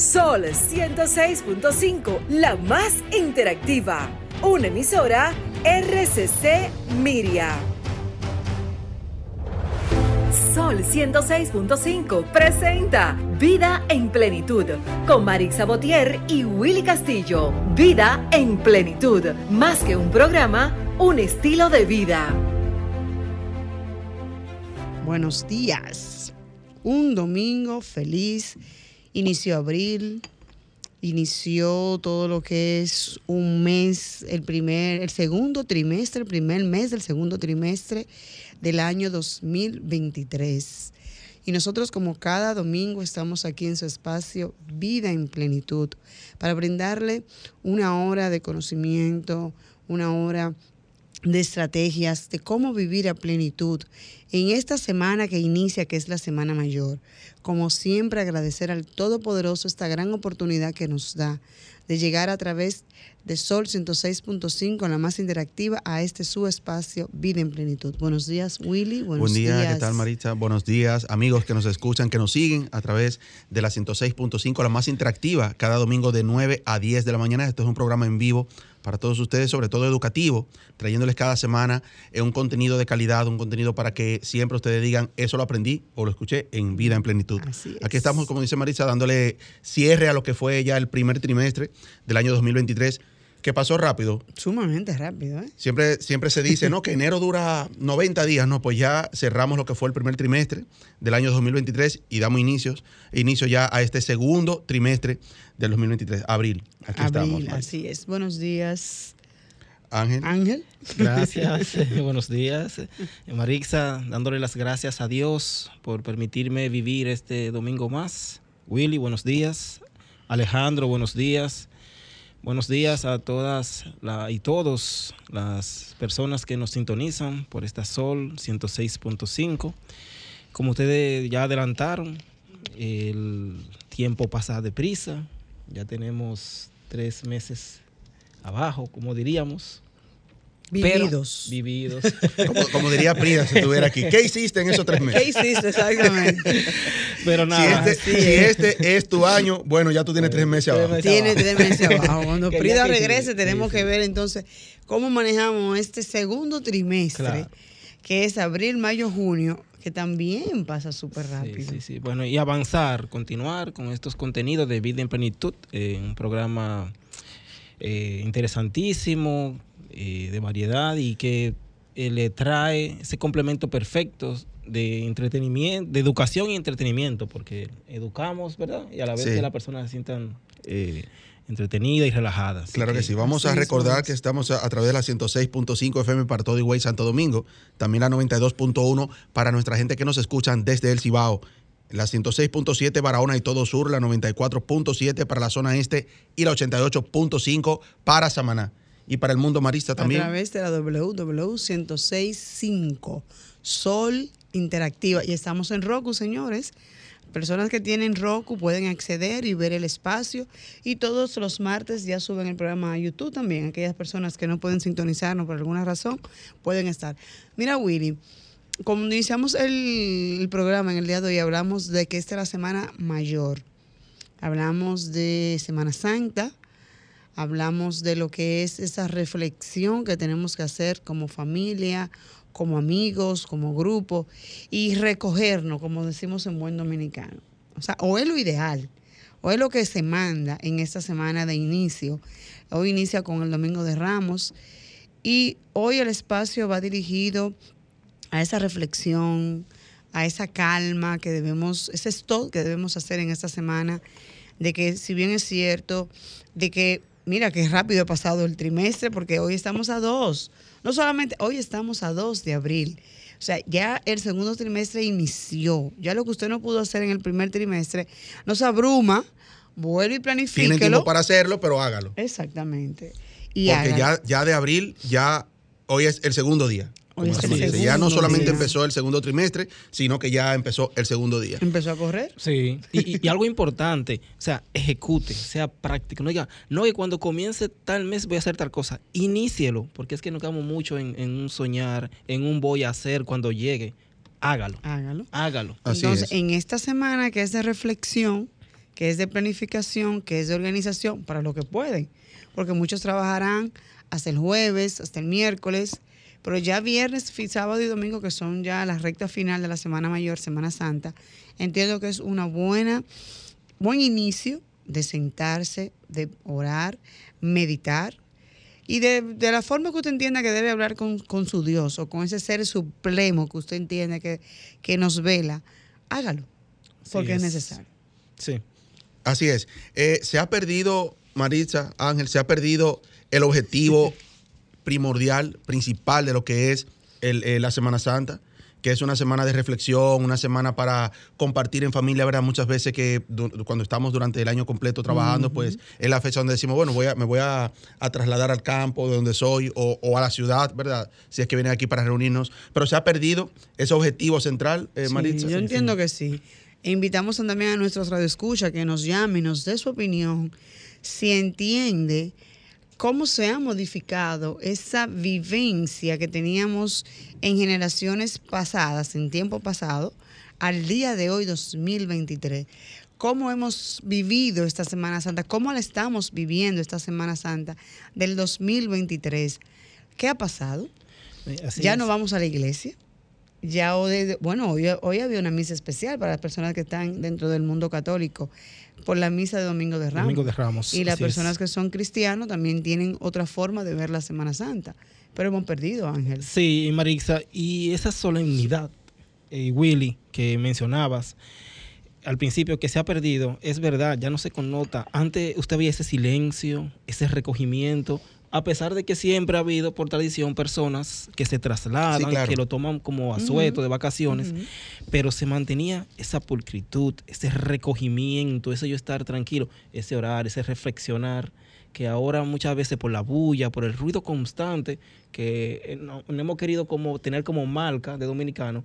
Sol 106.5, la más interactiva. Una emisora RCC Miria. Sol 106.5 presenta Vida en Plenitud con Marix Sabotier y Willy Castillo. Vida en Plenitud, más que un programa, un estilo de vida. Buenos días. Un domingo feliz. Inició abril. Inició todo lo que es un mes, el primer, el segundo trimestre, el primer mes del segundo trimestre del año 2023. Y nosotros como cada domingo estamos aquí en su espacio Vida en Plenitud para brindarle una hora de conocimiento, una hora de estrategias de cómo vivir a plenitud en esta semana que inicia, que es la Semana Mayor. Como siempre, agradecer al Todopoderoso esta gran oportunidad que nos da de llegar a través de Sol 106.5, la más interactiva, a este su espacio Vida en Plenitud. Buenos días, Willy. Buenos Buen día, días. ¿qué tal, Maritza? Buenos días, amigos que nos escuchan, que nos siguen a través de la 106.5, la más interactiva, cada domingo de 9 a 10 de la mañana. Esto es un programa en vivo para todos ustedes, sobre todo educativo, trayéndoles cada semana eh, un contenido de calidad, un contenido para que siempre ustedes digan, eso lo aprendí o lo escuché en Vida en Plenitud. Así es. Aquí estamos, como dice Marisa, dándole cierre a lo que fue ya el primer trimestre del año 2023, que pasó rápido. Sumamente rápido, ¿eh? Siempre, siempre se dice, ¿no? Que enero dura 90 días, ¿no? Pues ya cerramos lo que fue el primer trimestre del año 2023 y damos inicios, inicio ya a este segundo trimestre del 2023, abril. Aquí estamos. Así es. Buenos días, Ángel. Ángel. Gracias, buenos días. Marixa, dándole las gracias a Dios por permitirme vivir este domingo más. Willy, buenos días. Alejandro, buenos días. Buenos días a todas la- y todos las personas que nos sintonizan por esta Sol 106.5. Como ustedes ya adelantaron, el tiempo pasa deprisa. Ya tenemos tres meses abajo, como diríamos. Pero- Vividos. vividos. Como, como diría Prida si estuviera aquí. ¿Qué hiciste en esos tres ¿Qué meses? hiciste exactamente? Pero Si nada. este, si este es tu año, bueno, ya tú tienes tres meses abajo. meses. Tiene tres meses abajo. Cuando Prida regrese, tenemos que ver entonces cómo manejamos este segundo trimestre, Claro. que es abril, mayo, junio, que también pasa súper Sí, rápido. sí, sí. Bueno, y avanzar, continuar con estos contenidos de Vida en Plenitud, eh, un programa eh, interesantísimo, eh, de variedad y que eh, le trae ese complemento perfecto de entretenimiento, de educación y entretenimiento, porque educamos, ¿verdad? Y a la vez Sí. que las personas se sientan eh, entretenidas y relajadas. Claro que sí. Vamos a recordar que estamos a, a través de la 106.5 FM para todo Higüey Santo Domingo. También la 92.1 para nuestra gente que nos escuchan desde el Cibao. La 106.7 Barahona y todo sur, la 94.7 para la zona este y la 88.5 para Samaná. Y para el mundo marista también. A través de la www.1065 Sol Interactiva. Y estamos en Roku, señores. Personas que tienen Roku pueden acceder y ver el espacio. Y todos los martes ya suben el programa a YouTube también. Aquellas personas que no pueden sintonizarnos por alguna razón pueden estar. Mira, Willy, como iniciamos el, el programa en el día de hoy, hablamos de que esta es la semana mayor. Hablamos de Semana Santa, hablamos de lo que es esa reflexión que tenemos que hacer como familia, como amigos, como grupo, y recogernos, como decimos en buen dominicano. O sea, o es lo ideal, o es lo que se manda en esta semana de inicio. Hoy inicia con el Domingo de Ramos, y hoy el espacio va dirigido a esa reflexión, a esa calma que debemos, ese stop que debemos hacer en esta semana, de que si bien es cierto, de que, mira, que rápido ha pasado el trimestre, porque hoy estamos a dos, no solamente, hoy estamos a 2 de abril. O sea, ya el segundo trimestre inició. Ya lo que usted no pudo hacer en el primer trimestre, no se abruma, vuelve y planifíquelo. tiempo para hacerlo, pero hágalo. Exactamente. Y Porque hágalo. ya, ya de abril, ya hoy es el segundo día. Hoy es el. Ya no solamente día. empezó el segundo trimestre, sino que ya empezó el segundo día. empezó a correr. Sí, y, y- y algo importante, o sea, ejecute, sea práctico. No diga, no, que cuando comience tal mes voy a hacer tal cosa. Inícielo, porque es que nos quedamos mucho en, en un soñar, en un voy a hacer cuando llegue. Hágalo, Hágalo. hágalo. Así Entonces, es. en esta semana que es de reflexión, que es de planificación, que es de organización, para lo que pueden. Porque muchos trabajarán hasta el jueves, hasta el miércoles, pero ya viernes, sábado y domingo, que son ya la recta final de la Semana Mayor, Semana Santa, entiendo que es una buena, buen inicio de sentarse, de orar, meditar, y de, la forma que usted entienda que debe hablar con, su Dios o con ese ser supremo que usted entiende que, que nos vela, hágalo, porque es. necesario. Sí. Así es. Eh, se ha perdido, Maritza, Ángel, se ha perdido el objetivo primordial, principal de lo que es eh, la Semana Santa que es una semana de reflexión, una semana para compartir en familia, ¿verdad? Muchas veces que cuando estamos durante el año completo trabajando, pues es la fecha donde decimos, bueno, voy a, me voy a, trasladar al campo de donde soy o, a la ciudad, ¿verdad? Si es que vienen aquí para reunirnos. Pero se ha perdido ese objetivo central, eh, Maritza. Yo entiendo que sí. E invitamos también a nuestros radioescuchas que nos llamen, nos dé su opinión, si entiende cómo se ha modificado esa vivencia que teníamos en generaciones pasadas, en tiempo pasado, al día de hoy, 2023. ¿Cómo hemos vivido esta Semana Santa? ¿Cómo la estamos viviendo esta Semana Santa del 2023? ¿Qué ha pasado? ya no vamos a la iglesia. Ya hoy, bueno, hoy, hoy había una misa especial para las personas que están dentro del mundo católico por la misa de Domingo de Ramos. Domingo de Ramos. Y las personas que son cristianos también tienen otra forma de ver la Semana Santa. Pero hemos perdido, Ángel. Sí, Marixa, y esa solemnidad, eh, Willy, que mencionabas al principio que se ha perdido, es verdad, ya no se connota. Antes usted veía ese silencio, ese recogimiento, a pesar de que siempre ha habido por tradición personas que se trasladan, que lo toman como asueto de vacaciones, pero se mantenía esa pulcritud, ese recogimiento, ese yo estar tranquilo, ese orar, ese reflexionar, que ahora muchas veces por la bulla, por el ruido constante, que eh, no, hemos querido como tener como marca de dominicano,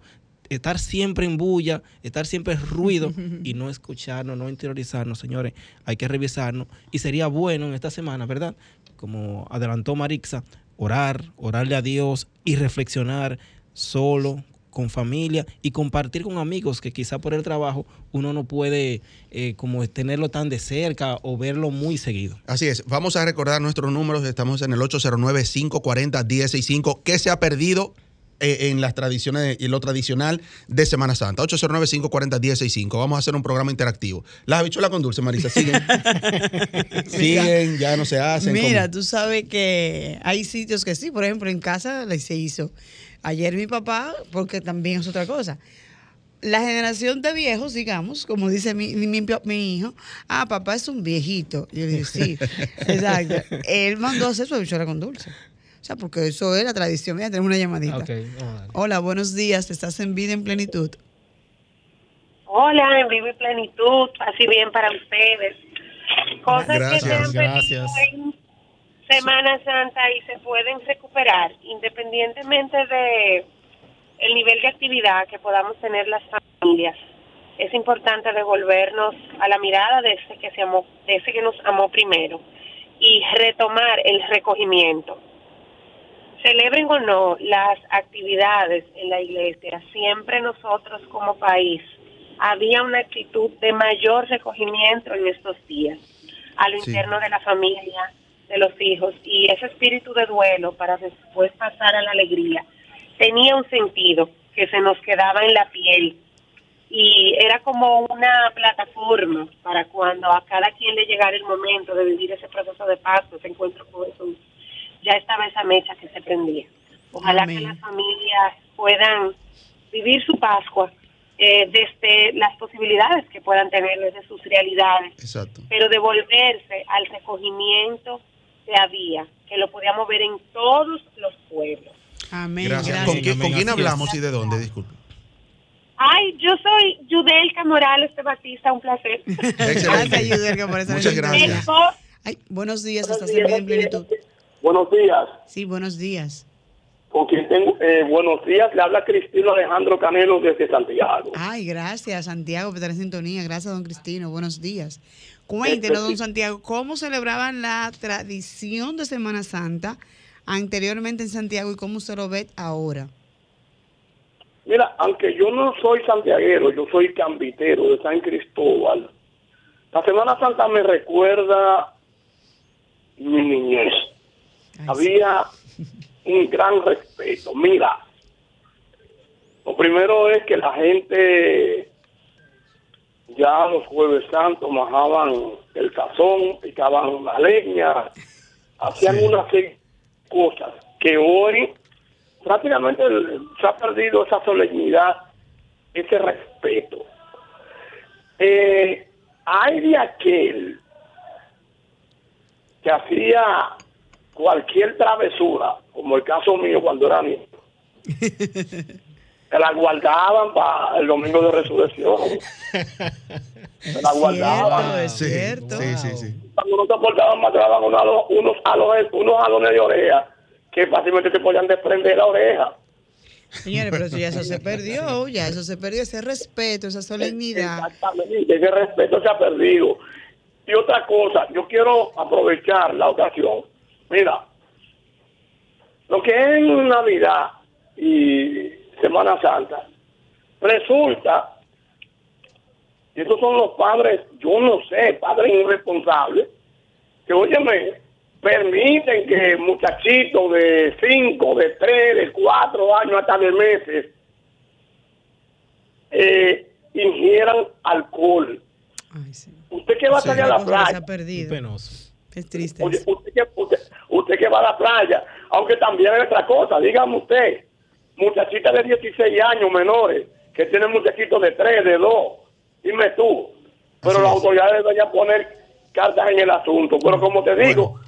estar siempre en bulla, estar siempre en ruido y no escucharnos, no interiorizarnos, señores, hay que revisarnos. Y sería bueno en esta semana, ¿verdad? Como adelantó Marixa, orar, orarle a Dios y reflexionar solo, con familia y compartir con amigos que quizá por el trabajo uno no puede eh, como tenerlo tan de cerca o verlo muy seguido. Así es, vamos a recordar nuestros números, estamos en el 809-540-165, ¿qué se ha perdido? Eh, en las tradiciones y lo tradicional de Semana Santa. 809-540-165. Vamos a hacer un programa interactivo. Las habichuelas con dulce, Marisa, siguen. siguen, ya no se hacen. Mira, tú sabes que hay sitios que sí, por ejemplo, en casa se hizo. Ayer mi papá, porque también es otra cosa la generación de viejos, digamos, como dice mi, mi, hijo, ah, papá es un viejito. Yo digo, sí, exacto. Él mandó a hacer su habichuela con dulce. O sea, porque eso es la tradición. Mira, tenemos una llamadita. Hola, buenos días. Estás en Vida en Plenitud. Hola, en Vida en Plenitud. Así bien para ustedes. Cosas que se han gracias. en Semana Santa y se pueden recuperar independientemente de el nivel de actividad que podamos tener las familias. Es importante devolvernos a la mirada de ese que se amó, de ese que nos amó primero y retomar el recogimiento celebren o no las actividades en la iglesia, siempre nosotros como país había una actitud de mayor recogimiento en estos días, a lo interno de la familia, de los hijos, y ese espíritu de duelo para después pasar a la alegría tenía un sentido que se nos quedaba en la piel y era como una plataforma para cuando a cada quien le llegara el momento de vivir ese proceso de paz, ese encuentro con Jesús ya estaba esa mecha que se prendía. Ojalá que las familias puedan vivir su Pascua eh, desde las posibilidades que puedan tener, desde sus realidades, pero devolverse al recogimiento que había, que lo podíamos ver en todos los pueblos. Amén. Gracias. ¿Con, quién, hablamos y de dónde? Disculpe. Ay, yo soy Yudelka Morales de Batista, un placer. Excelente. Yudelka, por Muchas gracias. Ay, buenos días, estás en plenitud. Buenos días. Sí, buenos días. Con quien tengo, eh, buenos días, le habla Cristino Alejandro Canelo desde Santiago. Ay, gracias, Santiago, por estar en sintonía. Gracias, don Cristino. Buenos días. Cuéntenos, don Santiago, ¿cómo celebraban la tradición de Semana Santa anteriormente en Santiago y cómo usted lo ve ahora? Mira, aunque yo no soy santiaguero, yo soy cambitero de San Cristóbal. La Semana Santa me recuerda mi niñez. Había un gran respeto. Mira, lo primero es que la gente ya los jueves santos majaban el cazón, picaban la leña, hacían una serie de cosas que hoy prácticamente se ha perdido esa solemnidad, ese respeto. Eh, hay de aquel que hacía cualquier travesura, como el caso mío cuando era niño, se la guardaban para el domingo de resurrección. Se la guardaban. Es cierto. Sí, sí, sí. Cuando no te portaban mal, te daban unos, unos, alones, unos alones de oreja que fácilmente te podían desprender la oreja. Señores, pero eso ya eso se perdió, ya eso se perdió, ese respeto, esa solemnidad. Exactamente, ese respeto se ha perdido. Y otra cosa, yo quiero aprovechar la ocasión. Mira, lo que es en Navidad y Semana Santa, resulta, y estos son los padres, yo no sé, padres irresponsables, que óyeme, permiten que muchachitos de 5, de 3, de 4 años, hasta de meses, eh, ingieran alcohol. Ay, sí. Usted que va a salir a la playa, ha perdido. Penoso. Es triste. oye, usted, que, usted, usted que va a la playa, aunque también es otra cosa, dígame usted, muchachitas de 16 años menores, que tienen muchachitos de 3, de 2, dime tú, pero Así las es. autoridades deberían poner cartas en el asunto, pero como te digo,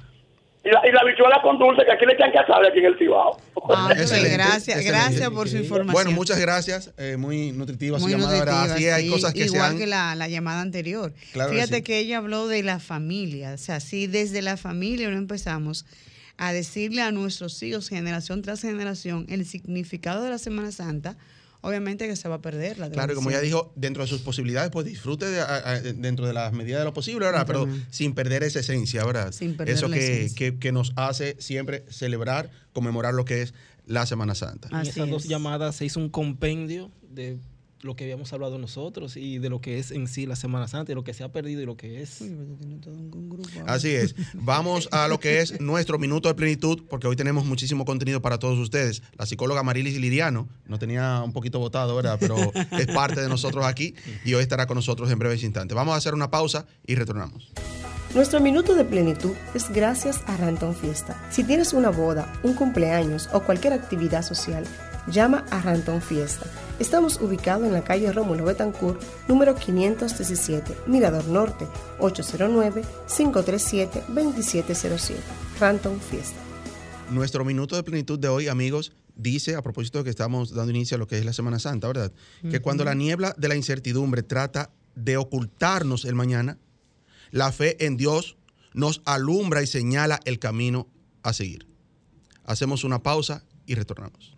y la, y la bichuela con dulce, que aquí le echan casable aquí en el Cibao. Ah, Excelente, gracias, excelente. gracias por su información. Bueno, muchas gracias. eh, muy nutritiva su llamada. Así hay sí, cosas que se igual han... que la, la llamada anterior. Claro que Fíjate sí. que ella habló de la familia, o sea, sí, desde la familia no empezamos a decirle a nuestros hijos, generación tras generación, el significado de la Semana Santa, obviamente que se va a perder la Claro, y como ya dijo, dentro de sus posibilidades, pues disfrute de- a- a- dentro de las medidas de lo posible, ¿verdad? Pero sin perder esa esencia, ¿verdad? Sin perder Eso la que, esencia. que- que nos hace siempre celebrar, conmemorar lo que es la Semana Santa. En Así esas dos llamadas se hizo un compendio de lo que habíamos hablado nosotros y de lo que es en sí la Semana Santa y lo que se ha perdido y lo que es. Uy, todo un- grupo. Así es. Vamos a lo que es nuestro minuto de plenitud, porque hoy tenemos muchísimo contenido para todos ustedes. La psicóloga Marilis Liriano nos tenía un poquito votado, ¿verdad? Pero es parte de nosotros aquí y hoy estará con nosotros en breves instantes. Vamos a hacer una pausa y retornamos. Nuestro minuto de plenitud es gracias a Ranton Fiesta. Si tienes una boda, un cumpleaños o cualquier actividad social, llama a Ranton Fiesta. Estamos ubicados en la calle Rómulo Betancourt, número 517, Mirador Norte, 809-537-2707. Ranton Fiesta. Nuestro minuto de plenitud de hoy, amigos, dice, a propósito de que estamos dando inicio a lo que es la Semana Santa, ¿verdad? Que cuando la niebla de la incertidumbre trata de ocultarnos el mañana, la fe en Dios nos alumbra y señala el camino a seguir. Hacemos una pausa y retornamos.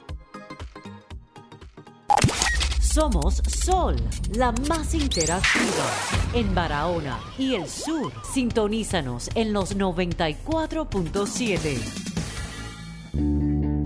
Somos Sol, la más interactiva en Barahona y el sur. Sintonízanos en los 94.7.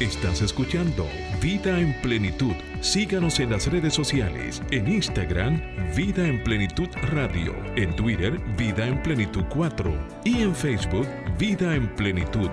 Estás escuchando Vida en Plenitud. Síganos en las redes sociales. En Instagram, Vida en Plenitud Radio. En Twitter, Vida en Plenitud 4. Y en Facebook, Vida en Plenitud.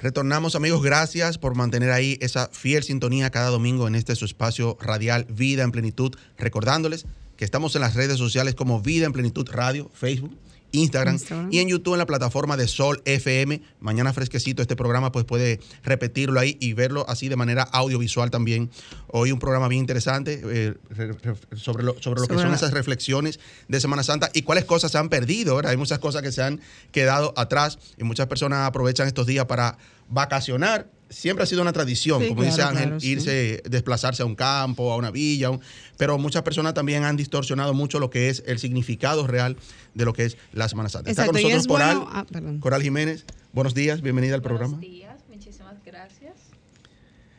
Retornamos amigos, gracias por mantener ahí esa fiel sintonía cada domingo en este su espacio radial Vida en Plenitud, recordándoles que estamos en las redes sociales como Vida en Plenitud Radio, Facebook, Instagram, Instagram. y en YouTube en la plataforma de Sol FM. Mañana fresquecito este programa, pues puede repetirlo ahí y verlo así de manera audiovisual también. Hoy un programa bien interesante eh, re- re- sobre lo, sobre lo que son esas reflexiones de Semana Santa y cuáles cosas se han perdido. ¿verdad? Hay muchas cosas que se han quedado atrás y muchas personas aprovechan estos días para vacacionar. Siempre ha sido una tradición, Sí, como dice claro, Ángel, claro, sí. irse, desplazarse a un campo, a una villa, un- pero muchas personas también han distorsionado mucho lo que es el significado real de lo que es la Semana Santa. Está con Exacto, nosotros es Coral, bueno- ah. Coral Jiménez. Buenos días, bienvenida al programa. Buenos días, muchísimas gracias.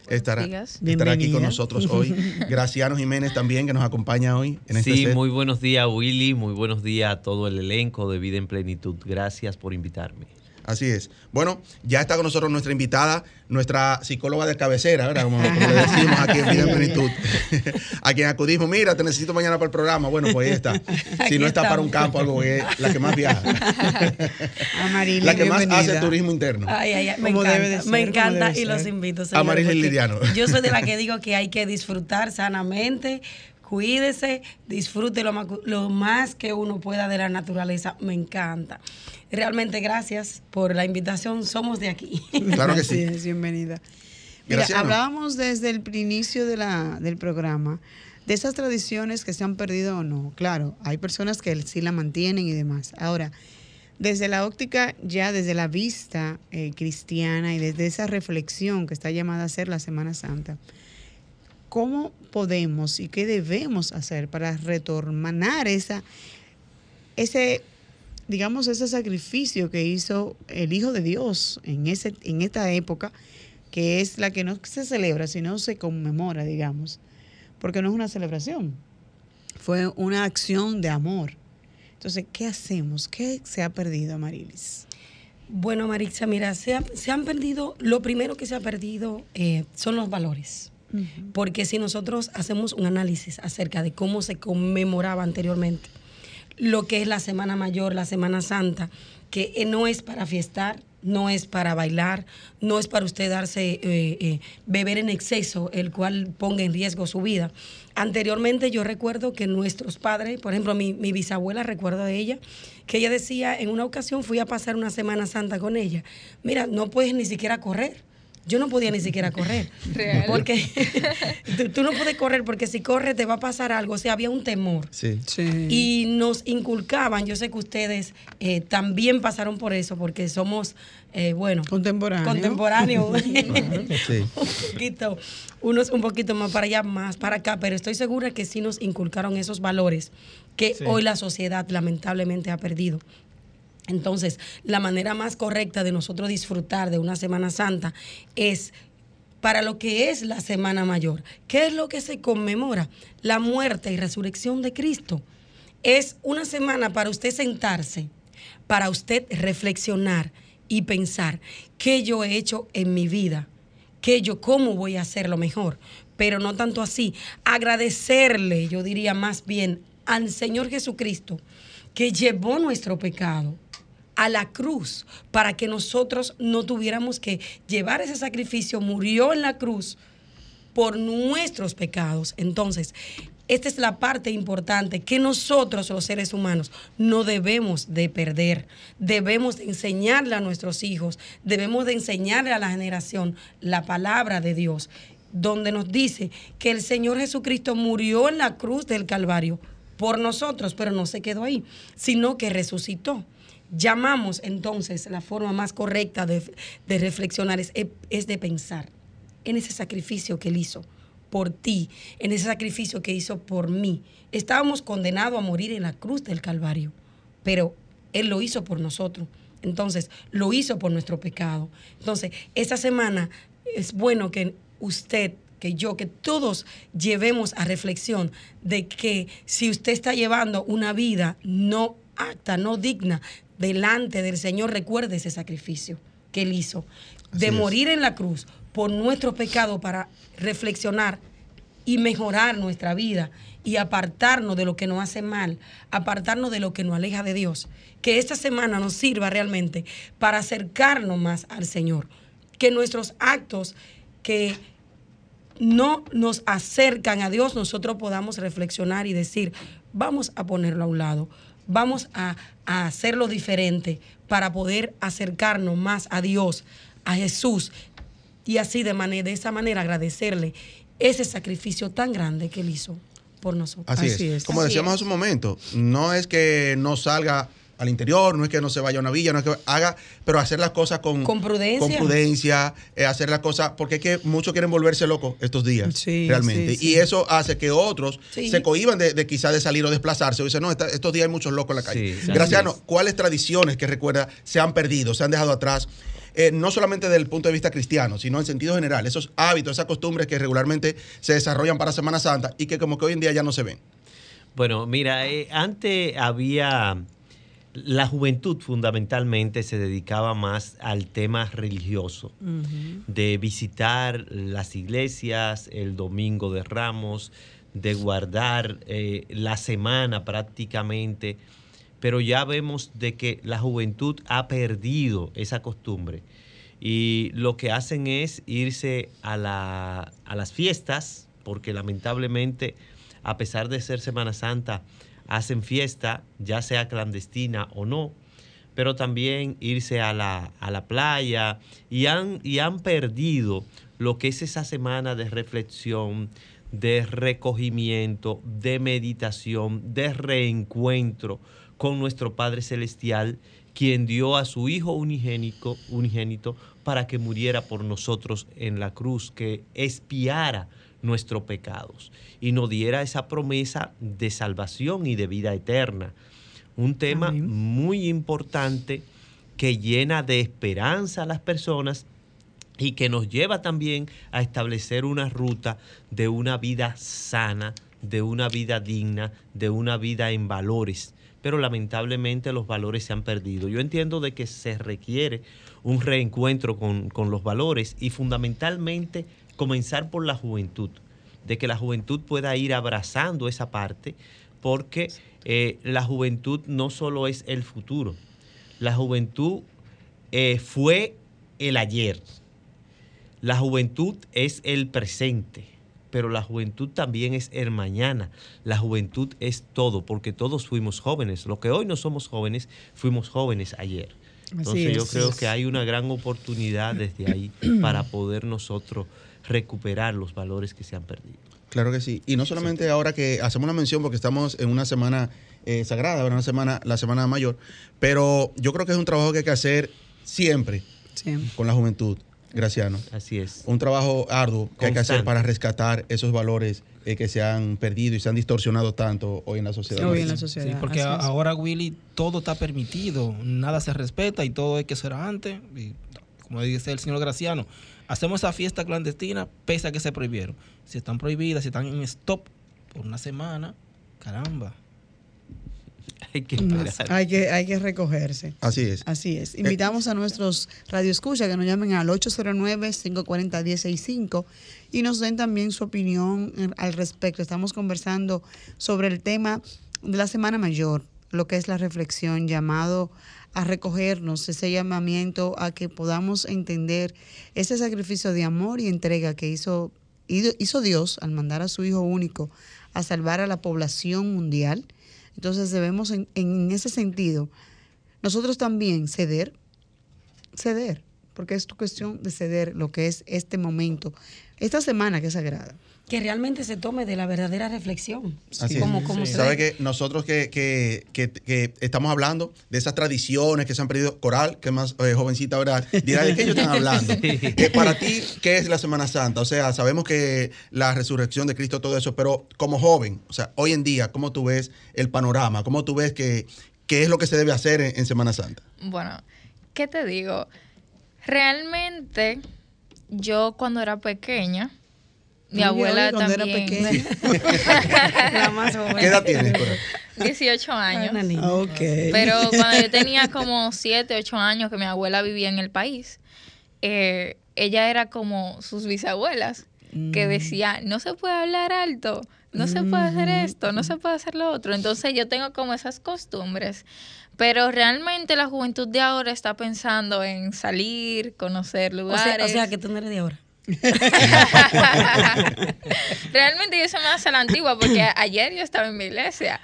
Estará, estará aquí con nosotros hoy. Graciano Jiménez también, que nos acompaña hoy en este Sí, set. muy buenos días Willy, muy buenos días a todo el elenco de Vida en Plenitud. Gracias por invitarme. Así es. Bueno, ya está con nosotros nuestra invitada, nuestra psicóloga de cabecera, ¿verdad? Como, como le decimos aquí en Vida en Plenitud. a quien acudimos, mira, te necesito mañana para el programa. Bueno, pues ahí está. Si no está para un campo, algo que es la que más viaja. Amarili, la que más bienvenida. hace turismo interno. Ay, ay, ay, me encanta, debe de ser, me encanta debe y los invito. señores, Amarili porque Liriano. Yo soy de la que digo que hay que disfrutar sanamente, cuídese, disfrute lo más, lo más que uno pueda de la naturaleza. Me encanta. Realmente gracias por la invitación. Somos de aquí. Claro que Así sí. es, bienvenida. Mira, Graciano. hablábamos desde el inicio de la, del programa de esas tradiciones que se han perdido o no. Claro, hay personas que sí la mantienen y demás. Ahora, desde la óptica, ya desde la vista eh, cristiana y desde esa reflexión que está llamada a ser la Semana Santa, ¿cómo podemos y qué debemos hacer para retornar esa, ese, digamos, ese sacrificio que hizo el Hijo de Dios en, ese, en esta época, que es la que no se celebra, sino se conmemora, digamos, porque no es una celebración, fue una acción de amor. Entonces, ¿qué hacemos? ¿Qué se ha perdido, Amarilis? Bueno, Marixa, mira, se, ha- se han perdido, lo primero que se ha perdido eh, son los valores. Porque si nosotros hacemos un análisis acerca de cómo se conmemoraba anteriormente lo que es la Semana Mayor, la Semana Santa, que eh, no es para fiestar, no es para bailar, no es para usted darse, eh, eh, beber en exceso, el cual ponga en riesgo su vida. Anteriormente yo recuerdo que nuestros padres, por ejemplo, mi, mi bisabuela, recuerdo de ella, que ella decía, en una ocasión fui a pasar una Semana Santa con ella, mira, no puedes ni siquiera correr. Yo no podía ni siquiera correr. Real. Porque tú, tú no puedes correr porque si corres te va a pasar algo. O sea, había un temor. Sí. Y nos inculcaban, yo sé que ustedes eh, también pasaron por eso, porque somos, eh, bueno, Contemporáneo. contemporáneos. Sí. un poquito, unos un poquito más para allá, más para acá, pero estoy segura que sí nos inculcaron esos valores que Sí. hoy la sociedad lamentablemente ha perdido. Entonces, la manera más correcta de nosotros disfrutar de una Semana Santa es para lo que es la Semana Mayor. ¿Qué es lo que se conmemora? La muerte y resurrección de Cristo. Es una semana para usted sentarse, para usted reflexionar y pensar qué yo he hecho en mi vida, qué yo, cómo voy a hacerlo mejor. Pero no tanto así, agradecerle, yo diría más bien, al Señor Jesucristo, que llevó nuestro pecado a la cruz para que nosotros no tuviéramos que llevar ese sacrificio, murió en la cruz por nuestros pecados. Entonces, esta es la parte importante que nosotros los seres humanos no debemos de perder. Debemos de enseñarle a nuestros hijos, debemos de enseñarle a la generación la palabra de Dios, donde nos dice que el Señor Jesucristo murió en la cruz del Calvario por nosotros, pero no se quedó ahí, sino que resucitó. Llamamos entonces la forma más correcta de, reflexionar es, es de pensar en ese sacrificio que Él hizo por ti, en ese sacrificio que hizo por mí. Estábamos condenados a morir en la cruz del Calvario, pero Él lo hizo por nosotros. Entonces, lo hizo por nuestro pecado. Entonces, esta semana es bueno que usted, que yo, que todos llevemos a reflexión de que si usted está llevando una vida no apta, no digna delante del Señor, recuerde ese sacrificio que Él hizo, de Así es. morir en la cruz por nuestro pecado para reflexionar y mejorar nuestra vida y apartarnos de lo que nos hace mal, apartarnos de lo que nos aleja de Dios. Que esta semana nos sirva realmente para acercarnos más al Señor. Que nuestros actos que no nos acercan a Dios, nosotros podamos reflexionar y decir, vamos a ponerlo a un lado, vamos a, a hacerlo diferente para poder acercarnos más a Dios, a Jesús, y así de, manera, de esa manera agradecerle ese sacrificio tan grande que él hizo por nosotros. Así, es. Como decíamos hace un momento, no es que no salga al interior, no es que no se vaya a una villa, no es que haga, pero hacer las cosas con, Con prudencia. con prudencia, eh, hacer las cosas, porque es que muchos quieren volverse locos estos días, Sí, realmente. sí, sí. Y eso hace que otros Sí. se cohiban de, de quizás de salir o desplazarse. O dicen, no, esta- estos días hay muchos locos en la calle. Sí, Graciano. ¿cuáles tradiciones que recuerda se han perdido, se han dejado atrás? Eh, no solamente desde el punto de vista cristiano, sino en sentido general, esos hábitos, esas costumbres que regularmente se desarrollan para Semana Santa y que como que hoy en día ya no se ven. Bueno, mira, eh, antes había la juventud fundamentalmente se dedicaba más al tema religioso, de visitar las iglesias el domingo de Ramos, de guardar eh, la semana prácticamente, pero ya vemos de que la juventud ha perdido esa costumbre y lo que hacen es irse a, la- a las fiestas, porque lamentablemente, a pesar de ser Semana Santa, hacen fiesta, ya sea clandestina o no, pero también irse a la, a la playa y han, y han perdido lo que es esa semana de reflexión, de recogimiento, de meditación, de reencuentro con nuestro Padre Celestial, quien dio a su Hijo unigénico, unigénito para que muriera por nosotros en la cruz, que expiara nuestros pecados y nos diera esa promesa de salvación y de vida eterna. Un tema muy importante que llena de esperanza a las personas y que nos lleva también a establecer una ruta de una vida sana, de una vida digna, de una vida en valores. Pero lamentablemente los valores se han perdido. Yo entiendo de que se requiere un reencuentro con, con los valores y fundamentalmente comenzar por la juventud, de que la juventud pueda ir abrazando esa parte, porque eh, la juventud no solo es el futuro, la juventud eh, fue el ayer, la juventud es el presente, pero la juventud también es el mañana. La juventud es todo, porque todos fuimos jóvenes. Lo que hoy no somos jóvenes, fuimos jóvenes ayer. Entonces yo es. creo que hay una gran oportunidad desde ahí para poder nosotros recuperar los valores que se han perdido. Claro que sí. Y no solamente ahora que hacemos una mención porque estamos en una semana eh, sagrada, una semana, la semana mayor, pero yo creo que es un trabajo que hay que hacer siempre con la juventud, Graciano. Así es. Un trabajo arduo que hay que hacer para rescatar esos valores eh, que se han perdido y se han distorsionado tanto hoy en la sociedad. Sí, porque a- ahora, Willy, todo está permitido, nada se respeta y todo hay que ser antes. Y, como dice el señor Graciano, hacemos esa fiesta clandestina pese a que se prohibieron. Si están prohibidas, si están en stop por una semana, caramba. Hay que Hay que, hay que recogerse. Así es. Así es. Invitamos a nuestros radioescuchas que nos llamen al 809-540-1065 y nos den también su opinión en- al respecto. Estamos conversando sobre el tema de la Semana Mayor, lo que es la reflexión, llamado a recogernos, ese llamamiento a que podamos entender ese sacrificio de amor y entrega que hizo, hizo Dios al mandar a su Hijo único a salvar a la población mundial. Entonces debemos en, en ese sentido nosotros también ceder, ceder, porque es tu cuestión de ceder lo que es este momento, esta semana que es sagrada. Que realmente se tome de la verdadera reflexión. Así como, es. como se Sabe que nosotros que, que- que- que estamos hablando de esas tradiciones que se han perdido, Coral, que más eh, jovencita, ¿verdad? Dirá de qué ellos están hablando. Eh, para ti, ¿qué es la Semana Santa? O sea, sabemos que la resurrección de Cristo, todo eso, pero como joven, o sea, hoy en día, ¿cómo tú ves el panorama? ¿Cómo tú ves que qué es lo que se debe hacer en, en Semana Santa? Bueno, ¿qué te digo? Realmente, yo cuando era pequeña, mi abuela cuando era también. pequeña. La más joven. ¿Qué edad tienes, Coral? 18 años. Una niña. Ok. Pero cuando yo tenía como 7, 8 años que mi abuela vivía en el país, eh, ella era como sus bisabuelas, que decía, no se puede hablar alto, no se puede hacer esto, no se puede hacer lo otro. Entonces yo tengo como esas costumbres. Pero realmente la juventud de ahora está pensando en salir, conocer O lugares. sea, o sea, que tú no eres de ahora. Realmente yo soy más a la antigua porque ayer yo estaba en mi iglesia.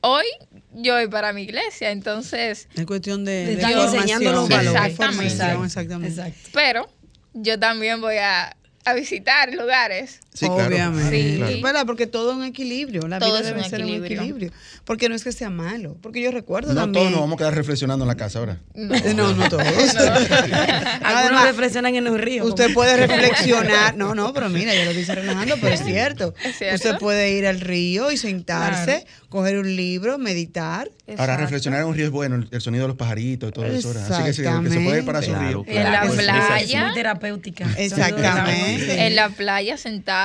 hoy yo voy para mi iglesia, entonces... Es cuestión de, De de enseñando los valores. Exactamente. exactamente. Exacto. Pero yo también voy a, a visitar lugares. Sí, claro. Obviamente. Sí. Claro. ¿Verdad? Porque todo es un equilibrio. La Todo vida debe un ser un equilibrio. equilibrio. Porque no es que sea malo. Porque yo recuerdo No también. todos nos vamos a quedar reflexionando en la casa ahora. No, No, no todos. Algunos Además, reflexionan en los ríos. Usted puede reflexionar. No, no, pero mira, yo lo dice relajando, pero es cierto. Es cierto. Usted puede ir al río y sentarse, coger un libro, meditar. Ahora, Exacto. reflexionar en un río es bueno, el, el sonido de los pajaritos y todo eso. Así que, se- que se puede ir para su Claro, río. En la claro. playa. Es muy terapéutica. Exactamente. En la playa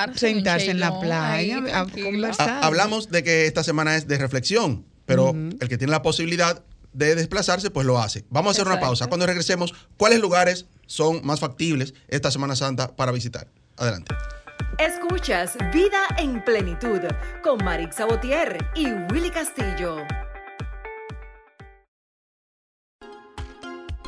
sentarse. Sentarse en la playa, ahí, a tranquilo. conversar. Ha- hablamos de que esta semana es de reflexión, pero el que tiene la posibilidad de desplazarse, pues lo hace. Vamos a hacer una pausa. Cuando regresemos, ¿cuáles lugares son más factibles esta Semana Santa para visitar? Adelante. Escuchas Vida en Plenitud con Marix Sabotier y Willy Castillo.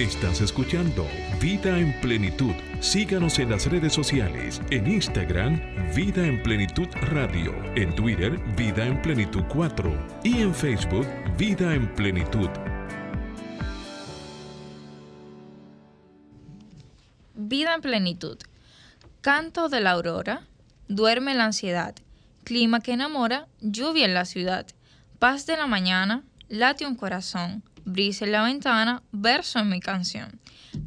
Estás escuchando Vida en Plenitud. Síganos en las redes sociales, en Instagram, Vida en Plenitud Radio, en Twitter, Vida en Plenitud 4 y en Facebook, Vida en Plenitud. Vida en plenitud. Canto de la aurora. Duerme la ansiedad. Clima que enamora. Lluvia en la ciudad. Paz de la mañana. Late un corazón. Brisa en la ventana. Verso en mi canción.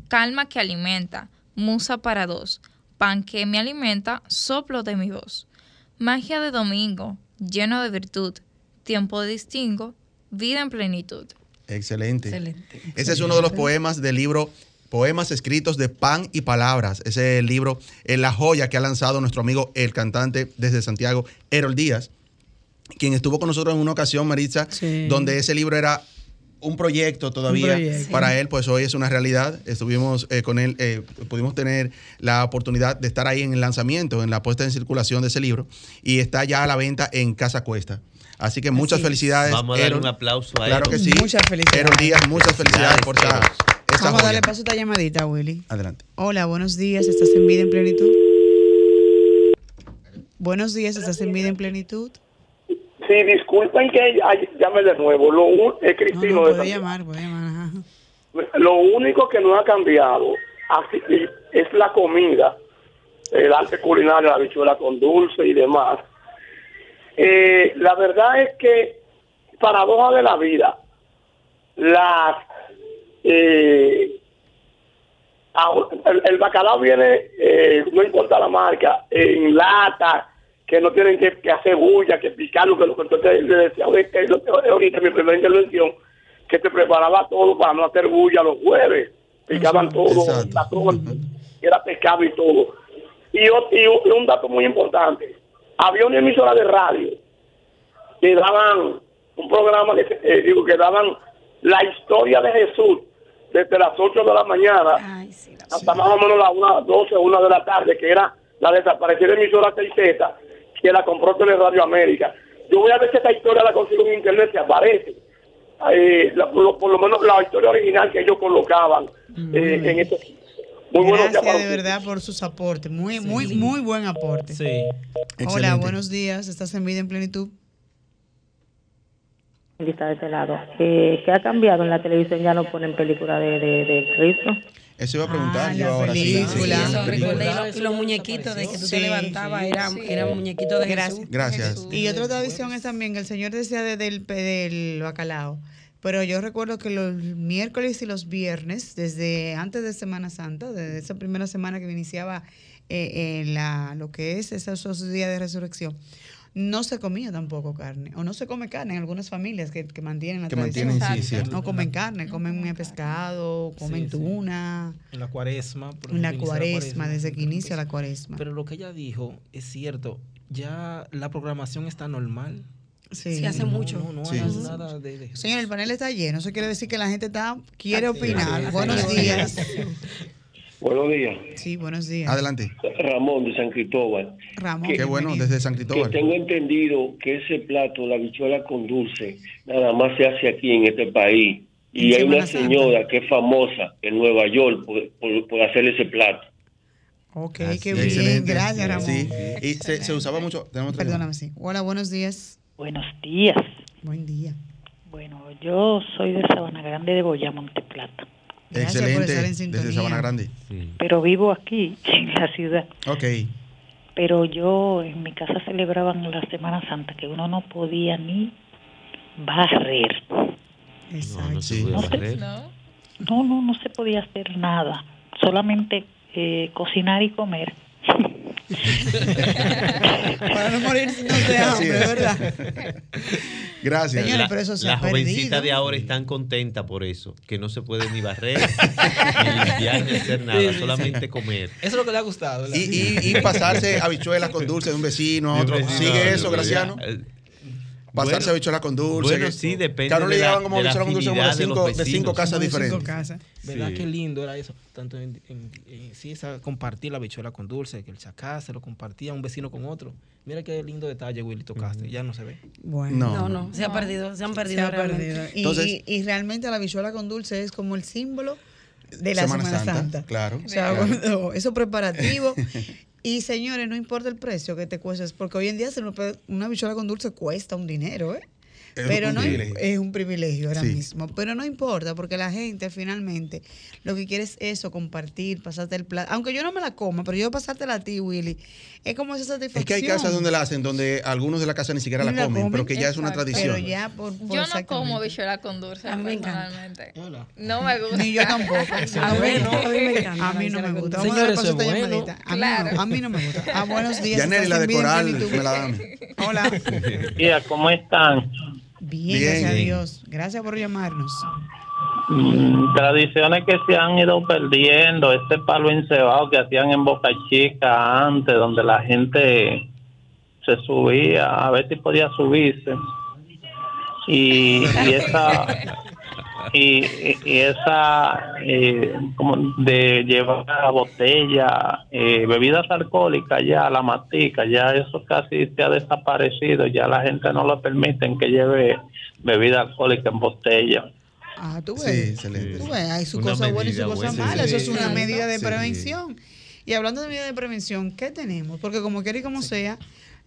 Calma que alimenta. Musa para dos. Pan que me alimenta. Soplo de mi voz. Magia de domingo. Lleno de virtud. Tiempo de distingo. Vida en plenitud. Excelente. Excelente. Ese es uno de los poemas del libro Poemas escritos de pan y palabras. Ese es el libro, eh, la joya que ha lanzado nuestro amigo, el cantante desde Santiago, Erol Díaz, quien estuvo con nosotros en una ocasión, Maritza, Sí. donde ese libro era un proyecto todavía proyecto. para él, pues hoy es una realidad. Estuvimos eh, con él, eh, pudimos tener la oportunidad de estar ahí en el lanzamiento, en la puesta en circulación de ese libro, y está ya a la venta en Casa Cuesta. Así que muchas es. felicidades. Vamos a darle un aplauso a Claro Erol. que sí. Muchas felicidades. Erol Díaz, muchas felicidades por esa, esa Vamos a darle paso a esta llamadita, Willy. Adelante. Hola, buenos días. ¿Estás en vida en plenitud? Buenos días. ¿Estás en vida en plenitud? Sí, disculpen que llame de nuevo. Lo, un- es No, Cristino no, de puede San- llamar, puede llamar. ajá. Lo único que no ha cambiado así, es la comida, el arte culinario, la bichuela con dulce y demás. Eh, la verdad es que, paradoja de la vida, las eh, el bacalao viene, eh, no importa la marca, en lata, que no tienen que, que hacer bulla, que picarlo, que lo que entonces le decía ahorita, ahorita en mi primera intervención, que te preparaba todo para no hacer bulla los jueves, picaban todo, Exacto. la todo, era pescado y todo. Y, y un- y un dato muy importante, había una emisora de radio que daban un programa que se- eh, digo que daban la historia de Jesús desde las 8 de la mañana Ay, sí. hasta más o menos las una, 12 o 1 de la tarde, que era la desaparecida emisora 6Z, que la compró Radio América. Yo voy a ver si esta historia la consigo en internet, si aparece. Eh, la- por, lo, por lo menos la historia original que ellos colocaban eh, en este. Muy Gracias de verdad por sus aportes. Muy, muy, muy buen aporte. Sí. Hola, Excelente. buenos días. ¿Estás en vida en plenitud? Está de ese lado. Eh, ¿Qué ha cambiado? En la televisión ya no ponen películas de, de, de Cristo. Eso iba a preguntar Ah, yo ahora. sí, sí, Eso sí. recordé. Y los, muñequitos de que tú Sí, te levantabas sí, eran, eran muñequitos de Gracias. Jesús. Gracias. Y otra tradición es también que el Señor decía de- del, del bacalao. Pero yo recuerdo que los miércoles y los viernes, desde antes de Semana Santa, desde esa primera semana que iniciaba eh, eh, la, lo que es esos, esos días de resurrección, no se comía tampoco carne, o no se come carne en algunas familias que, que mantienen la Que tradición. mantienen, sí. No comen carne, comen eh, pescado, comen Sí, sí. tuna. En la cuaresma. por En la ejemplo, cuaresma, desde que inicia la cuaresma. Pero lo que ella dijo es cierto. Ya la programación está normal. Sí. Sí, hace No, mucho. No, no Sí. nada de, de- Señor, el panel está lleno. Eso quiere decir que la gente está quiere opinar. es. Buenos días. Buenos días. Sí, buenos días. Adelante. Ramón de San Cristóbal. Ramón. Qué bueno, desde San Que Cristóbal. tengo entendido que ese plato, la bichuela con dulce, nada más se hace aquí en este país. Y hay una Santa. señora que es famosa en Nueva York por, por- por hacer ese plato. Ok, Así qué bien. Excelente. Gracias, Ramón. Sí, y se, se usaba mucho. Perdóname, sí. Hola, buenos días. Buenos días. Buen día. Bueno, yo soy de Sabana Grande de Boya, Monteplata, Gracias por Excelente. estar en sintonía. Desde Sabana Grande. pero vivo aquí, en la ciudad. Ok. Pero yo en mi casa celebraban la Semana Santa, que uno no podía ni barrer. No, no se No sé. barrer. ¿No? No, no, no se podía hacer nada. Solamente eh, cocinar y comer. Para no morirse no de hambre, es. ¿verdad? Gracias. Señores, pero eso se Las ha perdido. jovencitas de ahora están contentas por eso, que no se puede ni barrer, ni limpiar, ni hacer nada, Sí, sí, sí. solamente comer. Eso es lo que le ha gustado. ¿verdad? Y, y, y pasarse habichuelas con dulce de un vecino a otro. Vecino, ¿Sigue eso, ya. Graciano? Pasarse bueno, habichuelas con dulce. Bueno, que- sí, depende Claro, le llevaban como de la habichuelas con dulce como de cinco, de cinco casas cinco diferentes. casas. ¿Verdad Sí. qué lindo era eso? Tanto en, en- en- sí, esa, compartir la bichuela con dulce, que el chacá se lo compartía un vecino con otro. Mira qué lindo detalle, Willy, tocaste. Ya no se ve. Bueno. No. No, no, se ha perdido, se han Se perdido ha realmente. perdido. Y, Entonces- y- y realmente la bichuela con dulce es como el símbolo de la Semana Semana, Santa, Santa. claro. O sea, Claro. esos preparativos. y señores, no importa el precio que te cuestes, porque hoy en día una bichuela con dulce cuesta un dinero, ¿eh? Es pero un no privilegio. es un privilegio ahora Sí. mismo. Pero no importa, porque la gente finalmente lo que quiere es eso, compartir, pasarte el plato. Aunque yo no me la coma, pero yo pasártela a ti, Willy. Es como esa satisfacción. Es que hay casas donde la hacen, donde algunos de la casa ni siquiera la comen, pero que ya es una tradición. Pero ya por, por Yo no como bichuela con dulce A mí me encanta. personalmente. Hola. No me gusta. Ni yo tampoco. A mí me encanta. A mí no me gusta. Señores, eso es bueno. A mí, Claro. no, a mí no me gusta. Ah, buenos días. Estás la de coral, me la dan. Hola. ¿cómo están? Bien, Bien. gracias a Dios. Gracias por llamarnos. Mm, Tradiciones que se han ido perdiendo, este palo encebado que hacían en Boca Chica antes, donde la gente se subía, a ver si podía subirse. Y, y esa y, y- y esa eh, como de llevar a botella eh, bebidas alcohólicas ya la matica ya eso casi se ha desaparecido ya la gente no lo permiten que lleve bebida alcohólica en botella Ah, tú Sí, ves. excelente. Tú ves, hay su Una cosa buena y su cosa buena. mala. Sí, Eso es sí. una Sí. medida de Sí. prevención. Y hablando de medida de prevención, ¿qué tenemos? Porque como quiera y como sea,